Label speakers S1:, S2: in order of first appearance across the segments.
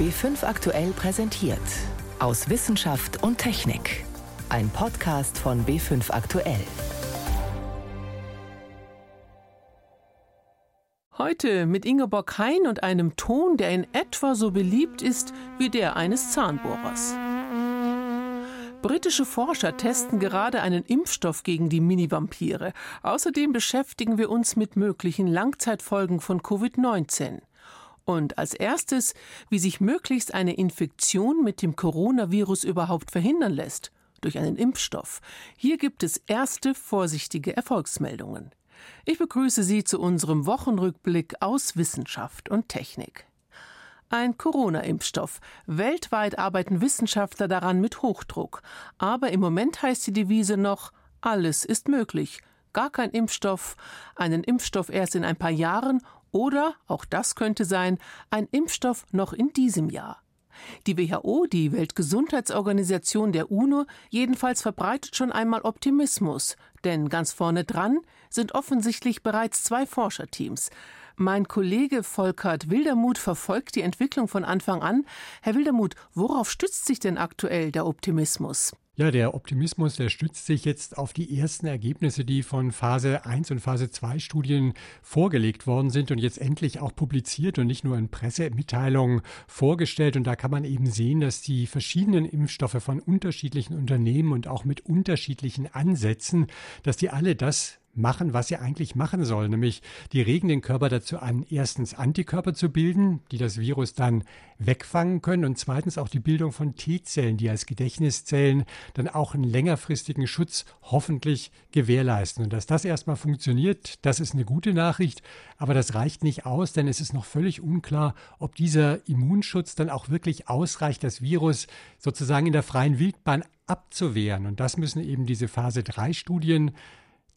S1: B5 aktuell präsentiert. Aus Wissenschaft und Technik. Ein Podcast von B5 aktuell.
S2: Heute mit Ingeborg Hein und einem Ton, der in etwa so beliebt ist wie der eines Zahnbohrers. Britische Forscher testen gerade einen Impfstoff gegen die Mini-Vampire. Außerdem beschäftigen wir uns mit möglichen Langzeitfolgen von Covid-19. Und als erstes, wie sich möglichst eine Infektion mit dem Coronavirus überhaupt verhindern lässt. Durch einen Impfstoff. Hier gibt es erste vorsichtige Erfolgsmeldungen. Ich begrüße Sie zu unserem Wochenrückblick aus Wissenschaft und Technik. Ein Corona-Impfstoff. Weltweit arbeiten Wissenschaftler daran mit Hochdruck. Aber im Moment heißt die Devise noch, alles ist möglich. Gar kein Impfstoff, einen Impfstoff erst in ein paar Jahren oder, auch das könnte sein, ein Impfstoff noch in diesem Jahr. Die WHO, die Weltgesundheitsorganisation der UNO, jedenfalls verbreitet schon einmal Optimismus, denn ganz vorne dran sind offensichtlich bereits zwei Forscherteams. Mein Kollege Volkert Wildermuth verfolgt die Entwicklung von Anfang an. Herr Wildermuth, worauf stützt sich denn aktuell der Optimismus?
S3: Ja, der Optimismus, der stützt sich jetzt auf die ersten Ergebnisse, die von Phase 1 und Phase 2 Studien vorgelegt worden sind und jetzt endlich auch publiziert und nicht nur in Pressemitteilungen vorgestellt. Und da kann man eben sehen, dass die verschiedenen Impfstoffe von unterschiedlichen Unternehmen und auch mit unterschiedlichen Ansätzen, dass die alle das machen, was sie eigentlich machen soll. Nämlich, die regen den Körper dazu an, erstens Antikörper zu bilden, die das Virus dann wegfangen können und zweitens auch die Bildung von T-Zellen, die als Gedächtniszellen dann auch einen längerfristigen Schutz hoffentlich gewährleisten. Und dass das erstmal funktioniert, das ist eine gute Nachricht, aber das reicht nicht aus, denn es ist noch völlig unklar, ob dieser Immunschutz dann auch wirklich ausreicht, das Virus sozusagen in der freien Wildbahn abzuwehren. Und das müssen eben diese Phase 3 Studien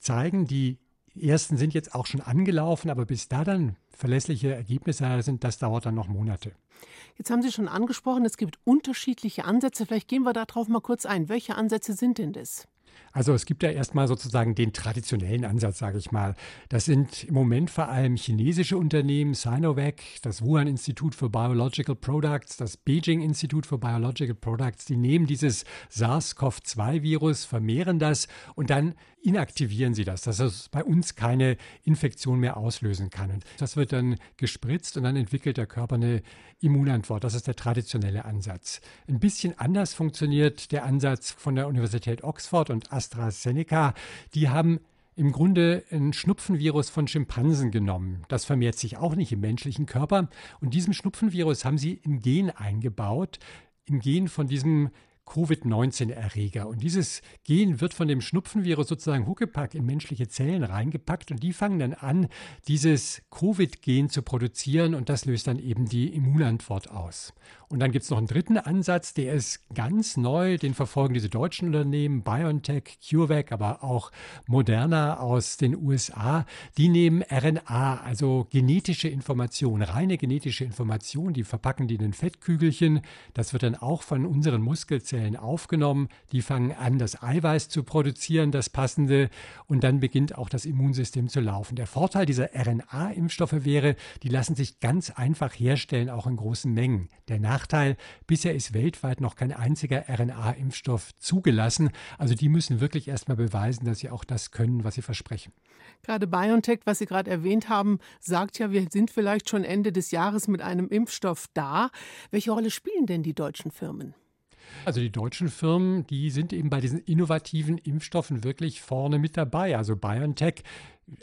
S3: zeigen. Die ersten sind jetzt auch schon angelaufen, aber bis da dann verlässliche Ergebnisse sind, das dauert dann noch Monate.
S2: Jetzt haben Sie schon angesprochen, es gibt unterschiedliche Ansätze. Vielleicht gehen wir darauf mal kurz ein. Welche Ansätze sind denn das?
S3: Also es gibt ja erstmal sozusagen den traditionellen Ansatz, sage ich mal. Das sind im Moment vor allem chinesische Unternehmen, Sinovac, das Wuhan Institut für Biological Products, das Beijing Institut für Biological Products, die nehmen dieses SARS-CoV-2-Virus, vermehren das und dann inaktivieren sie das, dass es bei uns keine Infektion mehr auslösen kann. Und das wird dann gespritzt und dann entwickelt der Körper eine Immunantwort. Das ist der traditionelle Ansatz. Ein bisschen anders funktioniert der Ansatz von der Universität Oxford und AstraZeneca. Die haben im Grunde ein Schnupfenvirus von Schimpansen genommen. Das vermehrt sich auch nicht im menschlichen Körper. Und diesem Schnupfenvirus haben sie im Gen eingebaut, im Gen von diesem Covid-19-Erreger. Und dieses Gen wird von dem Schnupfenvirus sozusagen Huckepack in menschliche Zellen reingepackt und die fangen dann an, dieses Covid-Gen zu produzieren und das löst dann eben die Immunantwort aus. Und dann gibt es noch einen dritten Ansatz, der ist ganz neu, den verfolgen diese deutschen Unternehmen, BioNTech, CureVac, aber auch Moderna aus den USA. Die nehmen RNA, also genetische Information, reine genetische Information, die verpacken die in ein Fettkügelchen. Das wird dann auch von unseren Muskelzellen aufgenommen. Die fangen an, das Eiweiß zu produzieren, das passende, und dann beginnt auch das Immunsystem zu laufen. Der Vorteil dieser RNA-Impfstoffe wäre, die lassen sich ganz einfach herstellen, auch in großen Mengen. Der Nachteil Nachteil, bisher ist weltweit noch kein einziger RNA-Impfstoff zugelassen. Also die müssen wirklich erstmal beweisen, dass sie auch das können, was sie versprechen.
S2: Gerade BioNTech, was Sie gerade erwähnt haben, sagt ja, wir sind vielleicht schon Ende des Jahres mit einem Impfstoff da. Welche Rolle spielen denn die deutschen Firmen?
S3: Also die deutschen Firmen, die sind eben bei diesen innovativen Impfstoffen wirklich vorne mit dabei. Also BioNTech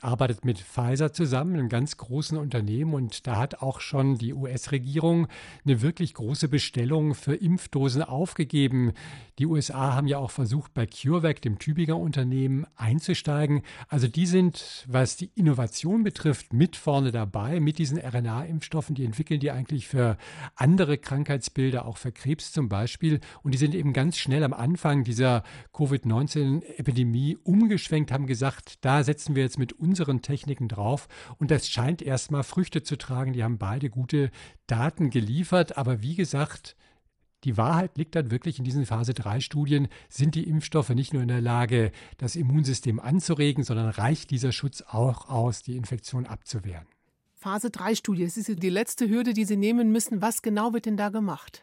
S3: arbeitet mit Pfizer zusammen, einem ganz großen Unternehmen. Und da hat auch schon die US-Regierung eine wirklich große Bestellung für Impfdosen aufgegeben. Die USA haben ja auch versucht, bei CureVac, dem Tübinger Unternehmen, einzusteigen. Also die sind, was die Innovation betrifft, mit vorne dabei, mit diesen RNA-Impfstoffen. Die entwickeln die eigentlich für andere Krankheitsbilder, auch für Krebs zum Beispiel. Und die sind eben ganz schnell am Anfang dieser Covid-19-Epidemie umgeschwenkt, haben gesagt, da setzen wir jetzt mit mit unseren Techniken drauf. Und das scheint erstmal Früchte zu tragen. Die haben beide gute Daten geliefert. Aber wie gesagt, die Wahrheit liegt dann wirklich in diesen Phase 3 Studien. Sind die Impfstoffe nicht nur in der Lage, das Immunsystem anzuregen, sondern reicht dieser Schutz auch aus, die Infektion abzuwehren?
S2: Phase 3 Studie. Das ist die letzte Hürde, die Sie nehmen müssen. Was genau wird denn da gemacht?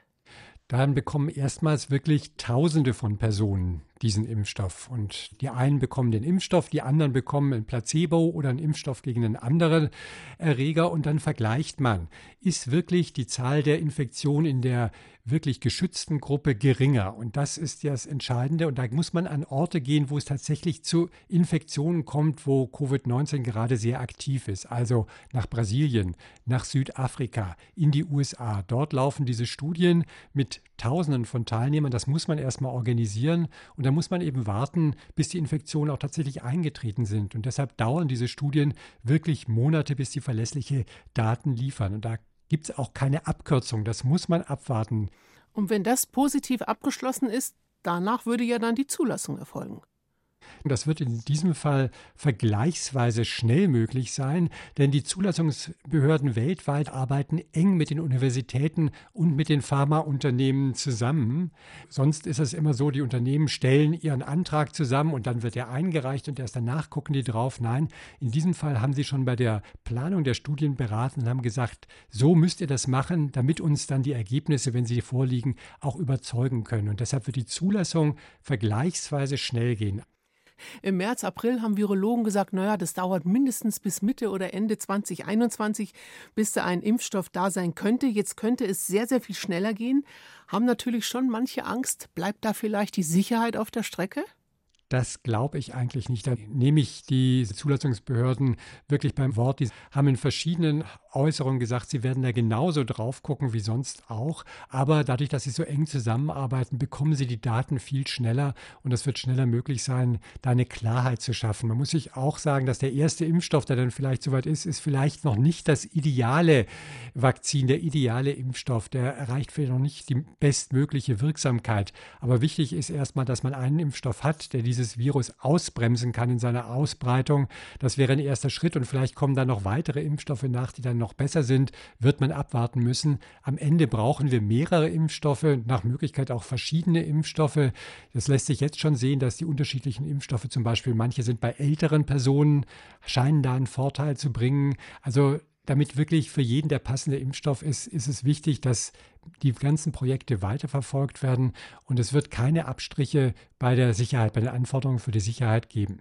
S3: Dann bekommen erstmals wirklich Tausende von Personen diesen Impfstoff. Und die einen bekommen den Impfstoff, die anderen bekommen ein Placebo oder einen Impfstoff gegen einen anderen Erreger. Und dann vergleicht man, ist wirklich die Zahl der Infektionen in der wirklich geschützten Gruppe geringer. Und das ist ja das Entscheidende. Und da muss man an Orte gehen, wo es tatsächlich zu Infektionen kommt, wo Covid-19 gerade sehr aktiv ist. Also nach Brasilien, nach Südafrika, in die USA. Dort laufen diese Studien mit Tausenden von Teilnehmern. Das muss man erstmal organisieren. Und da muss man eben warten, bis die Infektionen auch tatsächlich eingetreten sind. Und deshalb dauern diese Studien wirklich Monate, bis sie verlässliche Daten liefern. Und da gibt es auch keine Abkürzung. Das muss man abwarten.
S2: Und wenn das positiv abgeschlossen ist, danach würde ja dann die Zulassung erfolgen.
S3: Das wird in diesem Fall vergleichsweise schnell möglich sein, denn die Zulassungsbehörden weltweit arbeiten eng mit den Universitäten und mit den Pharmaunternehmen zusammen. Sonst ist es immer so, die Unternehmen stellen ihren Antrag zusammen und dann wird er eingereicht und erst danach gucken die drauf. Nein, in diesem Fall haben sie schon bei der Planung der Studien beraten und haben gesagt, so müsst ihr das machen, damit uns dann die Ergebnisse, wenn sie vorliegen, auch überzeugen können. Und deshalb wird die Zulassung vergleichsweise schnell gehen.
S2: Im März, April haben Virologen gesagt, naja, das dauert mindestens bis Mitte oder Ende 2021, bis da ein Impfstoff da sein könnte. Jetzt könnte es sehr, sehr viel schneller gehen. Haben natürlich schon manche Angst. Bleibt da vielleicht die Sicherheit auf der Strecke?
S3: Das glaube ich eigentlich nicht. Da nehme ich die Zulassungsbehörden wirklich beim Wort. Die haben in verschiedenen Äußerungen gesagt, sie werden da genauso drauf gucken wie sonst auch. Aber dadurch, dass sie so eng zusammenarbeiten, bekommen sie die Daten viel schneller und es wird schneller möglich sein, da eine Klarheit zu schaffen. Man muss sich auch sagen, dass der erste Impfstoff, der dann vielleicht soweit ist, ist vielleicht noch nicht das ideale Vakzin, der ideale Impfstoff. Der erreicht vielleicht noch nicht die bestmögliche Wirksamkeit. Aber wichtig ist erstmal, dass man einen Impfstoff hat, der diese dieses Virus ausbremsen kann in seiner Ausbreitung. Das wäre ein erster Schritt und vielleicht kommen dann noch weitere Impfstoffe nach, die dann noch besser sind, wird man abwarten müssen. Am Ende brauchen wir mehrere Impfstoffe, nach Möglichkeit auch verschiedene Impfstoffe. Das lässt sich jetzt schon sehen, dass die unterschiedlichen Impfstoffe zum Beispiel, manche sind bei älteren Personen, scheinen da einen Vorteil zu bringen. Also damit wirklich für jeden der passende Impfstoff ist, ist es wichtig, dass die ganzen Projekte weiterverfolgt werden und es wird keine Abstriche bei der Sicherheit, bei den Anforderungen für die Sicherheit geben.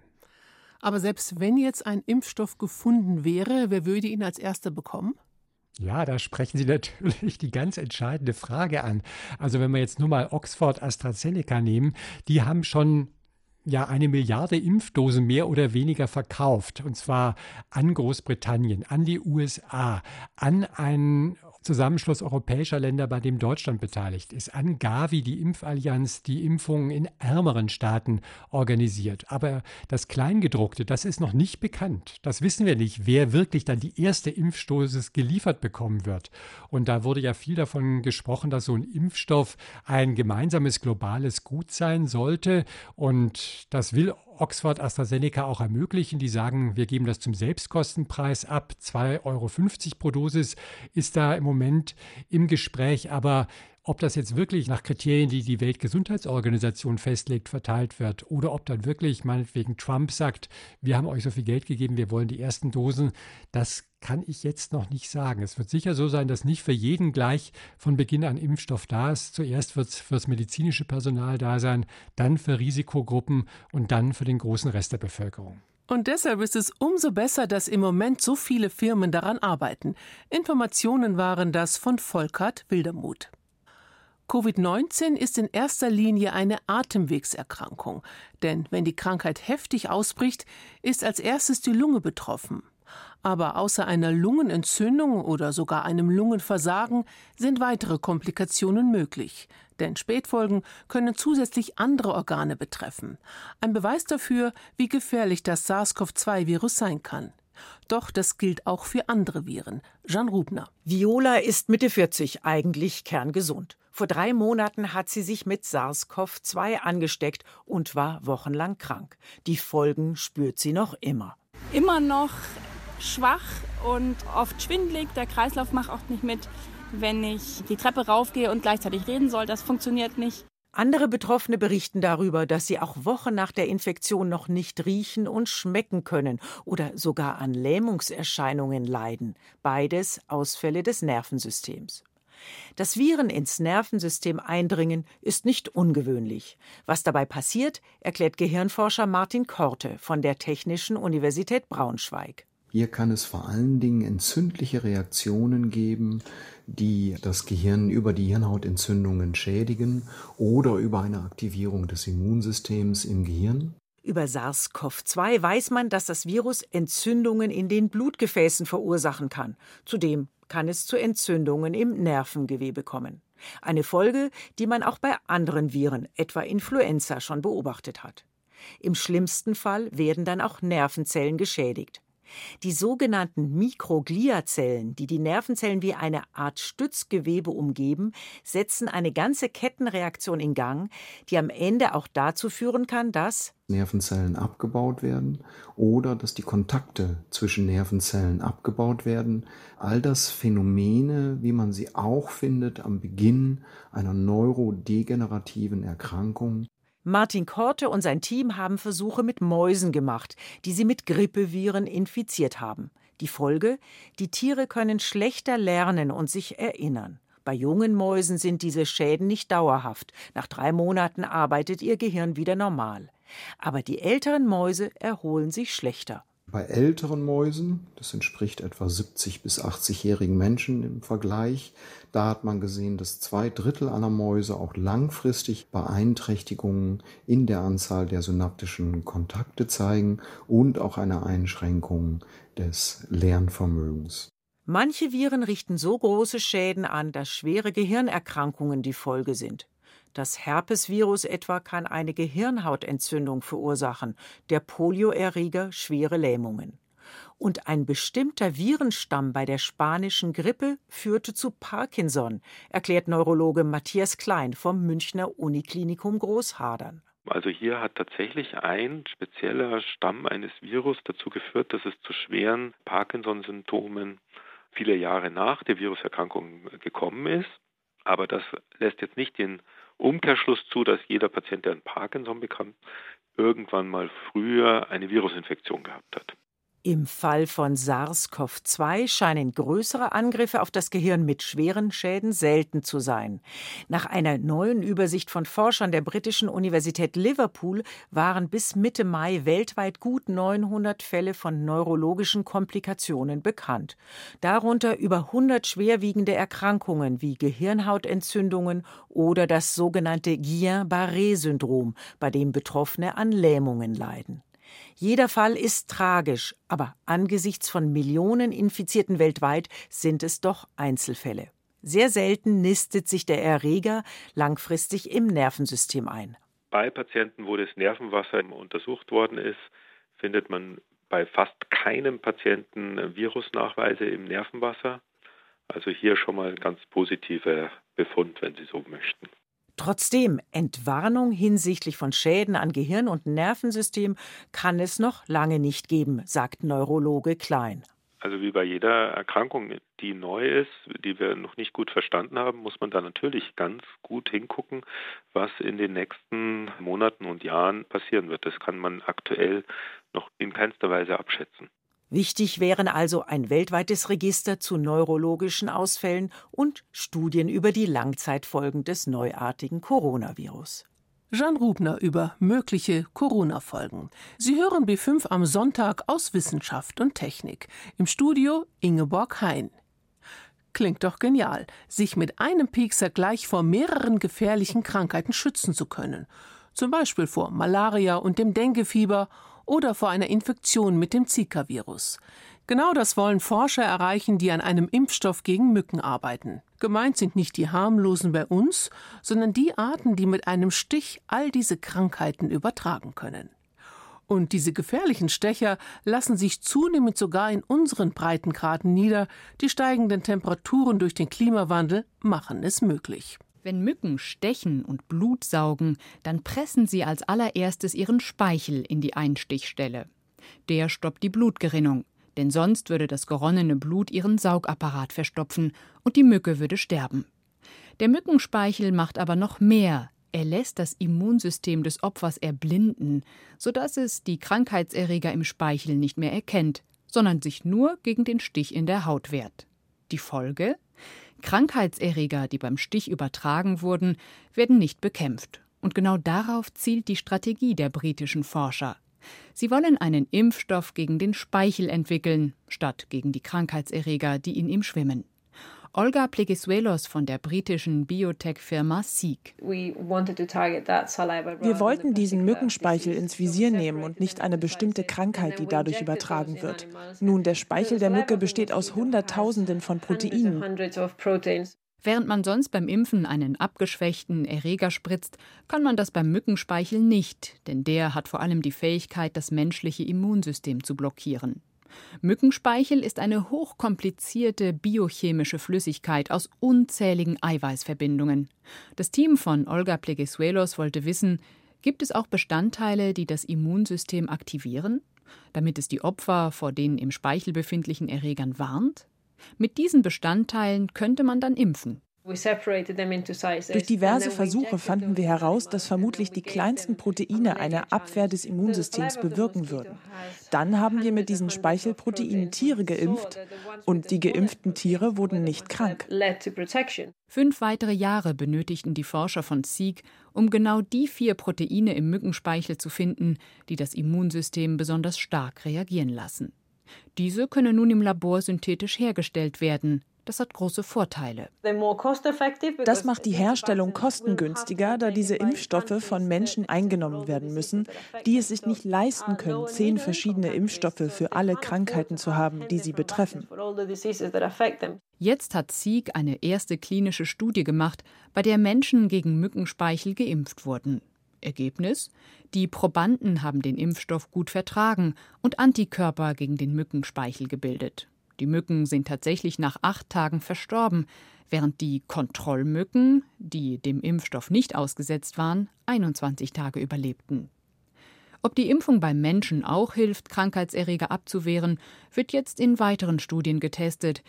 S2: Aber selbst wenn jetzt ein Impfstoff gefunden wäre, wer würde ihn als erster bekommen?
S3: Ja, da sprechen Sie natürlich die ganz entscheidende Frage an. Also wenn wir jetzt nur mal Oxford AstraZeneca nehmen, die haben schon ja eine Milliarde Impfdosen mehr oder weniger verkauft. Und zwar an Großbritannien, an die USA, an einen Zusammenschluss europäischer Länder, bei dem Deutschland beteiligt ist, an Gavi, die Impfallianz, die Impfungen in ärmeren Staaten organisiert. Aber das Kleingedruckte, das ist noch nicht bekannt. Das wissen wir nicht, wer wirklich dann die erste Impfstoßes geliefert bekommen wird. Und da wurde ja viel davon gesprochen, dass so ein Impfstoff ein gemeinsames globales Gut sein sollte. Und das will Oxford AstraZeneca auch ermöglichen. Die sagen, wir geben das zum Selbstkostenpreis ab. 2,50 Euro pro Dosis ist da im Moment im Gespräch. Aber ob das jetzt wirklich nach Kriterien, die die Weltgesundheitsorganisation festlegt, verteilt wird oder ob dann wirklich meinetwegen Trump sagt, wir haben euch so viel Geld gegeben, wir wollen die ersten Dosen, das kann ich jetzt noch nicht sagen. Es wird sicher so sein, dass nicht für jeden gleich von Beginn an Impfstoff da ist. Zuerst wird es für das medizinische Personal da sein, dann für Risikogruppen und dann für den großen Rest der Bevölkerung.
S2: Und deshalb ist es umso besser, dass im Moment so viele Firmen daran arbeiten. Informationen waren das von Volkert Wildermuth. Covid-19 ist in erster Linie eine Atemwegserkrankung, denn wenn die Krankheit heftig ausbricht, ist als erstes die Lunge betroffen. Aber außer einer Lungenentzündung oder sogar einem Lungenversagen sind weitere Komplikationen möglich, denn Spätfolgen können zusätzlich andere Organe betreffen. Ein Beweis dafür, wie gefährlich das SARS-CoV-2-Virus sein kann. Doch das gilt auch für andere Viren. Jean Rubner.
S4: Viola ist Mitte 40, eigentlich kerngesund. Vor drei Monaten hat sie sich mit SARS-CoV-2 angesteckt und war wochenlang krank. Die Folgen spürt sie noch immer.
S5: Immer noch schwach und oft schwindlig. Der Kreislauf macht auch nicht mit, wenn ich die Treppe raufgehe und gleichzeitig reden soll. Das funktioniert nicht.
S4: Andere Betroffene berichten darüber, dass sie auch Wochen nach der Infektion noch nicht riechen und schmecken können oder sogar an Lähmungserscheinungen leiden. Beides Ausfälle des Nervensystems. Dass Viren ins Nervensystem eindringen, ist nicht ungewöhnlich. Was dabei passiert, erklärt Gehirnforscher Martin Korte von der Technischen Universität Braunschweig.
S6: Hier kann es vor allen Dingen entzündliche Reaktionen geben, die das Gehirn über die Hirnhautentzündungen schädigen oder über eine Aktivierung des Immunsystems im Gehirn.
S4: Über SARS-CoV-2 weiß man, dass das Virus Entzündungen in den Blutgefäßen verursachen kann. Zudem kann es zu Entzündungen im Nervengewebe kommen. Eine Folge, die man auch bei anderen Viren, etwa Influenza, schon beobachtet hat. Im schlimmsten Fall werden dann auch Nervenzellen geschädigt. Die sogenannten Mikrogliazellen, die die Nervenzellen wie eine Art Stützgewebe umgeben, setzen eine ganze Kettenreaktion in Gang, die am Ende auch dazu führen kann, dass
S6: Nervenzellen abgebaut werden oder dass die Kontakte zwischen Nervenzellen abgebaut werden. All das Phänomene, wie man sie auch findet am Beginn einer neurodegenerativen Erkrankung.
S4: Martin Korte und sein Team haben Versuche mit Mäusen gemacht, die sie mit Grippeviren infiziert haben. Die Folge? Die Tiere können schlechter lernen und sich erinnern. Bei jungen Mäusen sind diese Schäden nicht dauerhaft. Nach drei Monaten arbeitet ihr Gehirn wieder normal. Aber die älteren Mäuse erholen sich schlechter.
S6: Bei älteren Mäusen, das entspricht etwa 70 bis 80-jährigen Menschen im Vergleich, da hat man gesehen, dass zwei Drittel aller Mäuse auch langfristig Beeinträchtigungen in der Anzahl der synaptischen Kontakte zeigen und auch eine Einschränkung des Lernvermögens.
S4: Manche Viren richten so große Schäden an, dass schwere Gehirnerkrankungen die Folge sind. Das Herpesvirus etwa kann eine Gehirnhautentzündung verursachen, der Polioerreger schwere Lähmungen. Und ein bestimmter Virenstamm bei der spanischen Grippe führte zu Parkinson, erklärt Neurologe Matthias Klein vom Münchner Uniklinikum Großhadern.
S7: Also hier hat tatsächlich ein spezieller Stamm eines Virus dazu geführt, dass es zu schweren Parkinson-Symptomen viele Jahre nach der Viruserkrankung gekommen ist. Aber das lässt jetzt nicht den Umkehrschluss zu, dass jeder Patient, der ein Parkinson bekommt, irgendwann mal früher eine Virusinfektion gehabt hat.
S4: Im Fall von SARS-CoV-2 scheinen größere Angriffe auf das Gehirn mit schweren Schäden selten zu sein. Nach einer neuen Übersicht von Forschern der britischen Universität Liverpool waren bis Mitte Mai weltweit gut 900 Fälle von neurologischen Komplikationen bekannt. Darunter über 100 schwerwiegende Erkrankungen wie Gehirnhautentzündungen oder das sogenannte Guillain-Barré-Syndrom, bei dem Betroffene an Lähmungen leiden. Jeder Fall ist tragisch, aber angesichts von Millionen Infizierten weltweit sind es doch Einzelfälle. Sehr selten nistet sich der Erreger langfristig im Nervensystem ein.
S7: Bei Patienten, wo das Nervenwasser untersucht worden ist, findet man bei fast keinem Patienten Virusnachweise im Nervenwasser. Also hier schon mal ein ganz positiver Befund, wenn Sie so möchten.
S4: Trotzdem, Entwarnung hinsichtlich von Schäden an Gehirn und Nervensystem kann es noch lange nicht geben, sagt Neurologe Klein.
S7: Also wie bei jeder Erkrankung, die neu ist, die wir noch nicht gut verstanden haben, muss man da natürlich ganz gut hingucken, was in den nächsten Monaten und Jahren passieren wird. Das kann man aktuell noch in keinster Weise abschätzen.
S4: Wichtig wären also ein weltweites Register zu neurologischen Ausfällen und Studien über die Langzeitfolgen des neuartigen Coronavirus.
S2: Jean Rubner über mögliche Corona-Folgen. Sie hören B5 am Sonntag aus Wissenschaft und Technik. Im Studio Ingeborg Hein. Klingt doch genial, sich mit einem Piekser gleich vor mehreren gefährlichen Krankheiten schützen zu können. Zum Beispiel vor Malaria und dem Denguefieber oder vor einer Infektion mit dem Zika-Virus. Genau das wollen Forscher erreichen, die an einem Impfstoff gegen Mücken arbeiten. Gemeint sind nicht die harmlosen bei uns, sondern die Arten, die mit einem Stich all diese Krankheiten übertragen können. Und diese gefährlichen Stecher lassen sich zunehmend sogar in unseren Breitengraden nieder. Die steigenden Temperaturen durch den Klimawandel machen es möglich.
S8: Wenn Mücken stechen und Blut saugen, dann pressen sie als allererstes ihren Speichel in die Einstichstelle. Der stoppt die Blutgerinnung, denn sonst würde das geronnene Blut ihren Saugapparat verstopfen und die Mücke würde sterben. Der Mückenspeichel macht aber noch mehr. Er lässt das Immunsystem des Opfers erblinden, sodass es die Krankheitserreger im Speichel nicht mehr erkennt, sondern sich nur gegen den Stich in der Haut wehrt. Die Folge? Krankheitserreger, die beim Stich übertragen wurden, werden nicht bekämpft. Und genau darauf zielt die Strategie der britischen Forscher. Sie wollen einen Impfstoff gegen den Speichel entwickeln, statt gegen die Krankheitserreger, die in ihm schwimmen. Olga Plegesuelos von der britischen Biotech-Firma Seek.
S9: Wir wollten diesen Mückenspeichel ins Visier nehmen und nicht eine bestimmte Krankheit, die dadurch übertragen wird. Nun, der Speichel der Mücke besteht aus Hunderttausenden von Proteinen.
S8: Während man sonst beim Impfen einen abgeschwächten Erreger spritzt, kann man das beim Mückenspeichel nicht, denn der hat vor allem die Fähigkeit, das menschliche Immunsystem zu blockieren. Mückenspeichel ist eine hochkomplizierte biochemische Flüssigkeit aus unzähligen Eiweißverbindungen. Das Team von Olga Plegesuelos wollte wissen, gibt es auch Bestandteile, die das Immunsystem aktivieren, damit es die Opfer vor den im Speichel befindlichen Erregern warnt? Mit diesen Bestandteilen könnte man dann impfen.
S9: Durch diverse Versuche fanden wir heraus, dass vermutlich die kleinsten Proteine eine Abwehr des Immunsystems bewirken würden. Dann haben wir mit diesen Speichelproteinen Tiere geimpft und die geimpften Tiere wurden nicht krank.
S8: Fünf weitere Jahre benötigten die Forscher von Seek, um genau die vier Proteine im Mückenspeichel zu finden, die das Immunsystem besonders stark reagieren lassen. Diese können nun im Labor synthetisch hergestellt werden, das hat große Vorteile.
S9: Das macht die Herstellung kostengünstiger, da diese Impfstoffe von Menschen eingenommen werden müssen, die es sich nicht leisten können, zehn verschiedene Impfstoffe für alle Krankheiten zu haben, die sie betreffen.
S8: Jetzt hat Sieg eine erste klinische Studie gemacht, bei der Menschen gegen Mückenspeichel geimpft wurden. Ergebnis? Die Probanden haben den Impfstoff gut vertragen und Antikörper gegen den Mückenspeichel gebildet. Die Mücken sind tatsächlich nach acht Tagen verstorben, während die Kontrollmücken, die dem Impfstoff nicht ausgesetzt waren, 21 Tage überlebten. Ob die Impfung beim Menschen auch hilft, Krankheitserreger abzuwehren, wird jetzt in weiteren Studien getestet.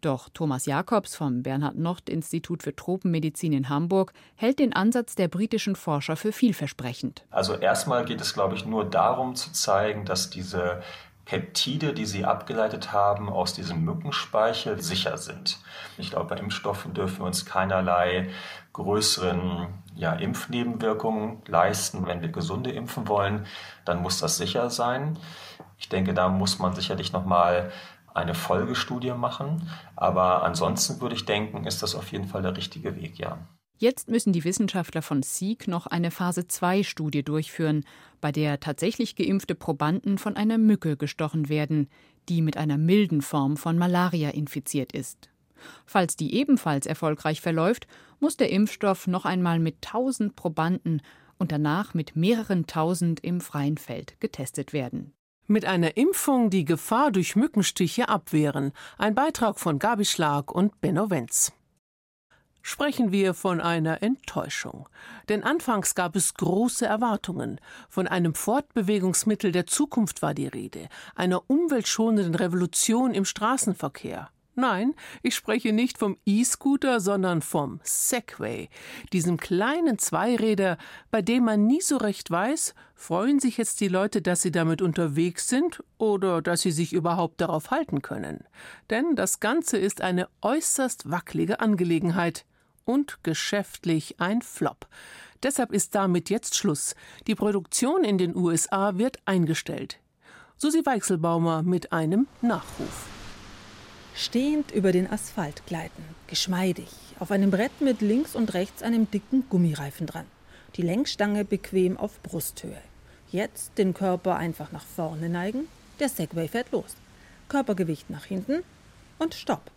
S8: Doch Thomas Jakobs vom Bernhard-Nocht-Institut für Tropenmedizin in Hamburg hält den Ansatz der britischen Forscher für vielversprechend.
S10: Also erstmal geht es, glaube ich, nur darum zu zeigen, dass diese Peptide, die sie abgeleitet haben aus diesem Mückenspeichel, sicher sind. Ich glaube, bei Impfstoffen dürfen wir uns keinerlei größeren ja, Impfnebenwirkungen leisten. Wenn wir gesunde impfen wollen, dann muss das sicher sein. Ich denke, da muss man sicherlich nochmal eine Folgestudie machen. Aber ansonsten würde ich denken, ist das auf jeden Fall der richtige Weg, ja.
S8: Jetzt müssen die Wissenschaftler von Seek noch eine Phase-2-Studie durchführen, bei der tatsächlich geimpfte Probanden von einer Mücke gestochen werden, die mit einer milden Form von Malaria infiziert ist. Falls die ebenfalls erfolgreich verläuft, muss der Impfstoff noch einmal mit 1000 Probanden und danach mit mehreren tausend im freien Feld getestet werden.
S2: Mit einer Impfung die Gefahr durch Mückenstiche abwehren. Ein Beitrag von Gabi Schlag und Benno Wenz sprechen wir von einer Enttäuschung. Denn anfangs gab es große Erwartungen. Von einem Fortbewegungsmittel der Zukunft war die Rede, einer umweltschonenden Revolution im Straßenverkehr. Nein, ich spreche nicht vom E-Scooter, sondern vom Segway, diesem kleinen Zweiräder, bei dem man nie so recht weiß, freuen sich jetzt die Leute, dass sie damit unterwegs sind oder dass sie sich überhaupt darauf halten können. Denn das Ganze ist eine äußerst wackelige Angelegenheit und geschäftlich ein Flop. Deshalb ist damit jetzt Schluss. Die Produktion in den USA wird eingestellt. Susi Weichselbaumer mit einem Nachruf.
S11: Stehend über den Asphalt gleiten, geschmeidig, auf einem Brett mit links und rechts einem dicken Gummireifen dran. Die Lenkstange bequem auf Brusthöhe. Jetzt den Körper einfach nach vorne neigen, der Segway fährt los. Körpergewicht nach hinten und Stopp.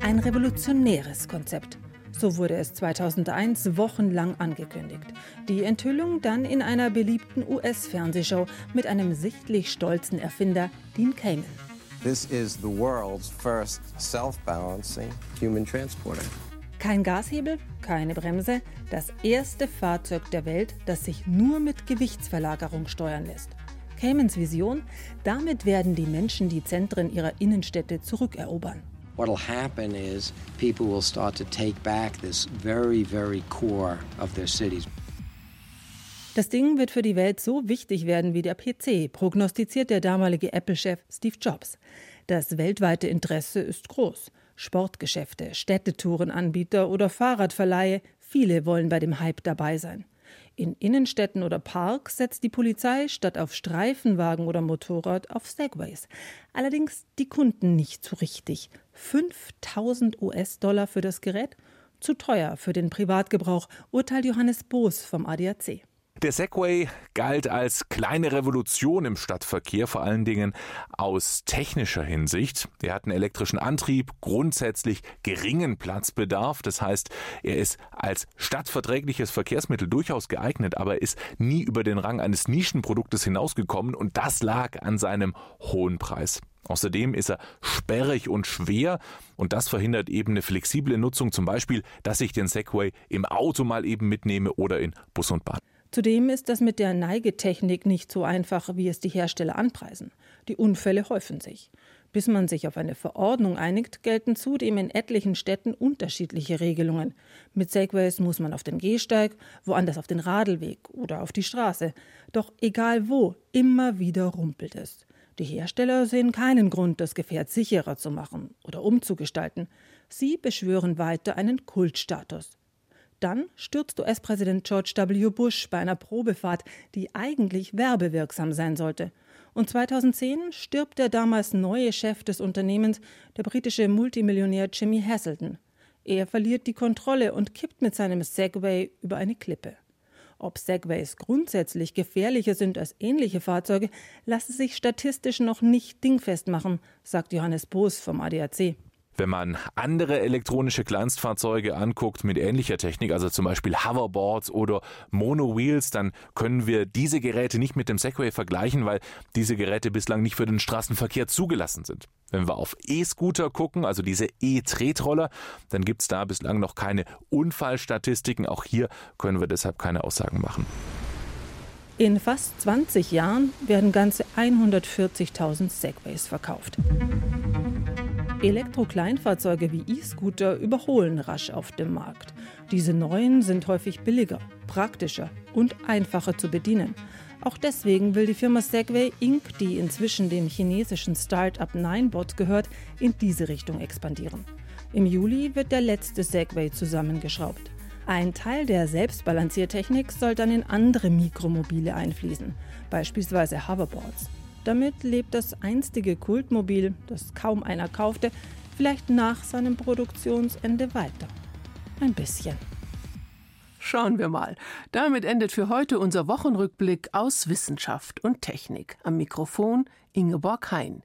S11: Ein revolutionäres Konzept. So wurde es 2001 wochenlang angekündigt. Die Enthüllung dann in einer beliebten US-Fernsehshow mit einem sichtlich stolzen Erfinder, Dean Kamen.
S12: This is the world's first self-balancing human transporter.
S11: Kein Gashebel, keine Bremse, das erste Fahrzeug der Welt, das sich nur mit Gewichtsverlagerung steuern lässt. Caymans Vision, damit werden die Menschen die Zentren ihrer Innenstädte zurückerobern.
S12: What'll happen is people will start to take back this very, very core of their cities.
S11: Das Ding wird für die Welt so wichtig werden wie der PC, prognostiziert der damalige Apple-Chef Steve Jobs. Das weltweite Interesse ist groß. Sportgeschäfte, Städtetourenanbieter oder Fahrradverleihe, viele wollen bei dem Hype dabei sein. In Innenstädten oder Parks setzt die Polizei statt auf Streifenwagen oder Motorrad auf Segways. Allerdings die Kunden nicht so richtig. 5000 US-Dollar für das Gerät? Zu teuer für den Privatgebrauch, urteilt Johannes Boos vom ADAC.
S13: Der Segway galt als kleine Revolution im Stadtverkehr, vor allen Dingen aus technischer Hinsicht. Er hat einen elektrischen Antrieb, grundsätzlich geringen Platzbedarf. Das heißt, er ist als stadtverträgliches Verkehrsmittel durchaus geeignet, aber ist nie über den Rang eines Nischenproduktes hinausgekommen und das lag an seinem hohen Preis. Außerdem ist er sperrig und schwer und das verhindert eben eine flexible Nutzung, zum Beispiel, dass ich den Segway im Auto mal eben mitnehme oder in Bus und Bahn.
S11: Zudem ist das mit der Neigetechnik nicht so einfach, wie es die Hersteller anpreisen. Die Unfälle häufen sich. Bis man sich auf eine Verordnung einigt, gelten zudem in etlichen Städten unterschiedliche Regelungen. Mit Segways muss man auf den Gehsteig, woanders auf den Radlweg oder auf die Straße. Doch egal wo, immer wieder rumpelt es. Die Hersteller sehen keinen Grund, das Gefährt sicherer zu machen oder umzugestalten. Sie beschwören weiter einen Kultstatus. Dann stürzt US-Präsident George W. Bush bei einer Probefahrt, die eigentlich werbewirksam sein sollte. Und 2010 stirbt der damals neue Chef des Unternehmens, der britische Multimillionär Jimmy Hasselton. Er verliert die Kontrolle und kippt mit seinem Segway über eine Klippe. Ob Segways grundsätzlich gefährlicher sind als ähnliche Fahrzeuge, lasse sich statistisch noch nicht dingfest machen, sagt Johannes Boos vom ADAC.
S13: Wenn man andere elektronische Kleinstfahrzeuge anguckt mit ähnlicher Technik, also zum Beispiel Hoverboards oder Monowheels, dann können wir diese Geräte nicht mit dem Segway vergleichen, weil diese Geräte bislang nicht für den Straßenverkehr zugelassen sind. Wenn wir auf E-Scooter gucken, also diese E-Tretroller, dann gibt es da bislang noch keine Unfallstatistiken. Auch hier können wir deshalb keine Aussagen machen.
S11: In fast 20 Jahren werden ganze 140.000 Segways verkauft. Elektrokleinfahrzeuge wie E-Scooter überholen rasch auf dem Markt. Diese neuen sind häufig billiger, praktischer und einfacher zu bedienen. Auch deswegen will die Firma Segway Inc., die inzwischen dem chinesischen Start-up Ninebot gehört, in diese Richtung expandieren. Im Juli wird der letzte Segway zusammengeschraubt. Ein Teil der Selbstbalanciertechnik soll dann in andere Mikromobile einfließen, beispielsweise Hoverboards. Damit lebt das einstige Kultmobil, das kaum einer kaufte, vielleicht nach seinem Produktionsende weiter. Ein bisschen.
S2: Schauen wir mal. Damit endet für heute unser Wochenrückblick aus Wissenschaft und Technik. Am Mikrofon Ingeborg Hein.